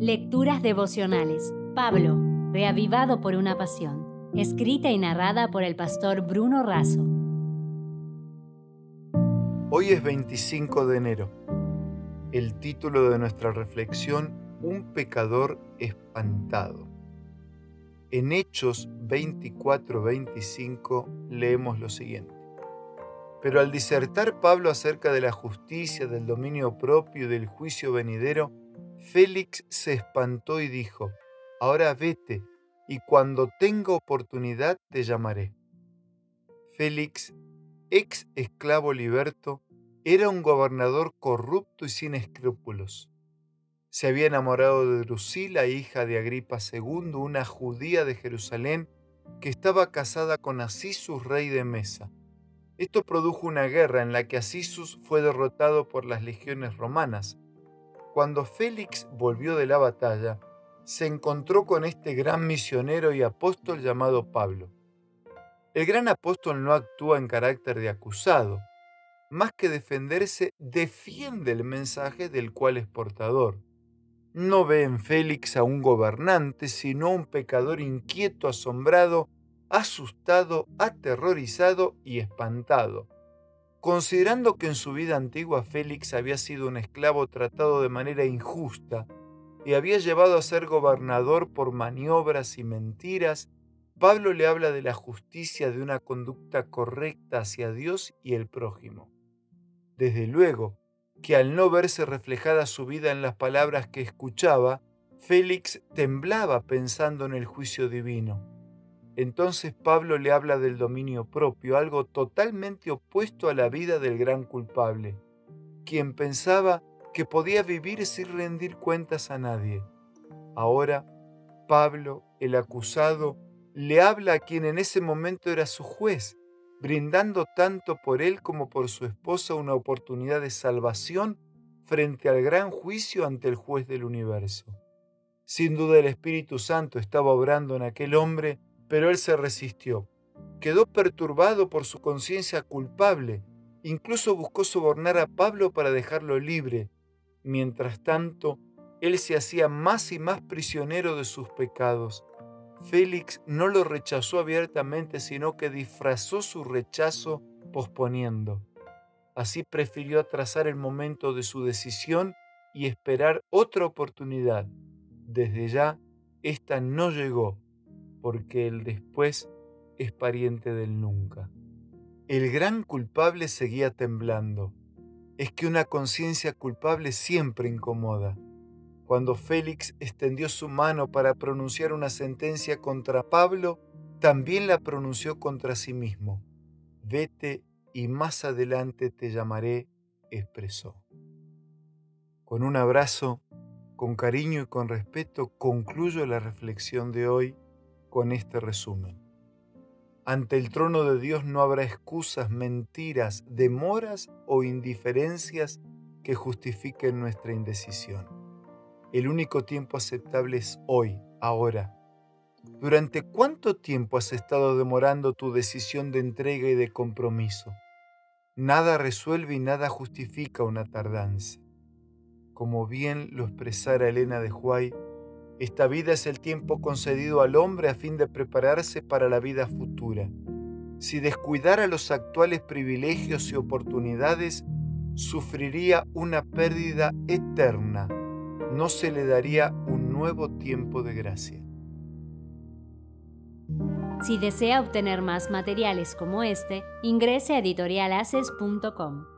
Lecturas devocionales. Pablo, reavivado por una pasión. Escrita y narrada por el pastor Bruno Razo. Hoy es 25 de enero. El título de nuestra reflexión, Un pecador espantado. En Hechos 24-25 leemos lo siguiente. Pero al disertar Pablo acerca de la justicia, del dominio propio y del juicio venidero, Félix se espantó y dijo, Ahora vete, y cuando tenga oportunidad te llamaré. Félix, ex esclavo liberto, era un gobernador corrupto y sin escrúpulos. Se había enamorado de Drusila, hija de Agripa II, una judía de Jerusalén, que estaba casada con Asisus, rey de Mesa. Esto produjo una guerra en la que Asisus fue derrotado por las legiones romanas cuando Félix volvió de la batalla, se encontró con este gran misionero y apóstol llamado Pablo. El gran apóstol no actúa en carácter de acusado, más que defenderse, defiende el mensaje del cual es portador. No ve en Félix a un gobernante, sino a un pecador inquieto, asombrado, asustado, aterrorizado y espantado Considerando que en su vida antigua Félix había sido un esclavo tratado de manera injusta y había llevado a ser gobernador por maniobras y mentiras, Pablo le habla de la justicia de una conducta correcta hacia Dios y el prójimo. Desde luego que al no verse reflejada su vida en las palabras que escuchaba, Félix temblaba pensando en el juicio divino entonces Pablo le habla del dominio propio, algo totalmente opuesto a la vida del gran culpable, quien pensaba que podía vivir sin rendir cuentas a nadie. Ahora, Pablo, el acusado, le habla a quien en ese momento era su juez, brindando tanto por él como por su esposa una oportunidad de salvación frente al gran juicio ante el juez del universo. Sin duda el Espíritu Santo estaba obrando en aquel hombre pero él se resistió. Quedó perturbado por su conciencia culpable. Incluso buscó sobornar a Pablo para dejarlo libre. Mientras tanto, él se hacía más y más prisionero de sus pecados. Félix no lo rechazó abiertamente, sino que disfrazó su rechazo posponiendo. Así prefirió atrasar el momento de su decisión y esperar otra oportunidad. Desde ya, esta no llegó porque el después es pariente del nunca. El gran culpable seguía temblando. Es que una conciencia culpable siempre incomoda. Cuando Félix extendió su mano para pronunciar una sentencia contra Pablo, también la pronunció contra sí mismo. Vete y más adelante te llamaré, expresó. Con un abrazo, con cariño y con respeto, concluyo la reflexión de hoy con este resumen. Ante el trono de Dios no habrá excusas, mentiras, demoras o indiferencias que justifiquen nuestra indecisión. El único tiempo aceptable es hoy, ahora. ¿Durante cuánto tiempo has estado demorando tu decisión de entrega y de compromiso? Nada resuelve y nada justifica una tardanza. Como bien lo expresara Elena de Huay, esta vida es el tiempo concedido al hombre a fin de prepararse para la vida futura. Si descuidara los actuales privilegios y oportunidades, sufriría una pérdida eterna. No se le daría un nuevo tiempo de gracia. Si desea obtener más materiales como este, ingrese a editorialaces.com.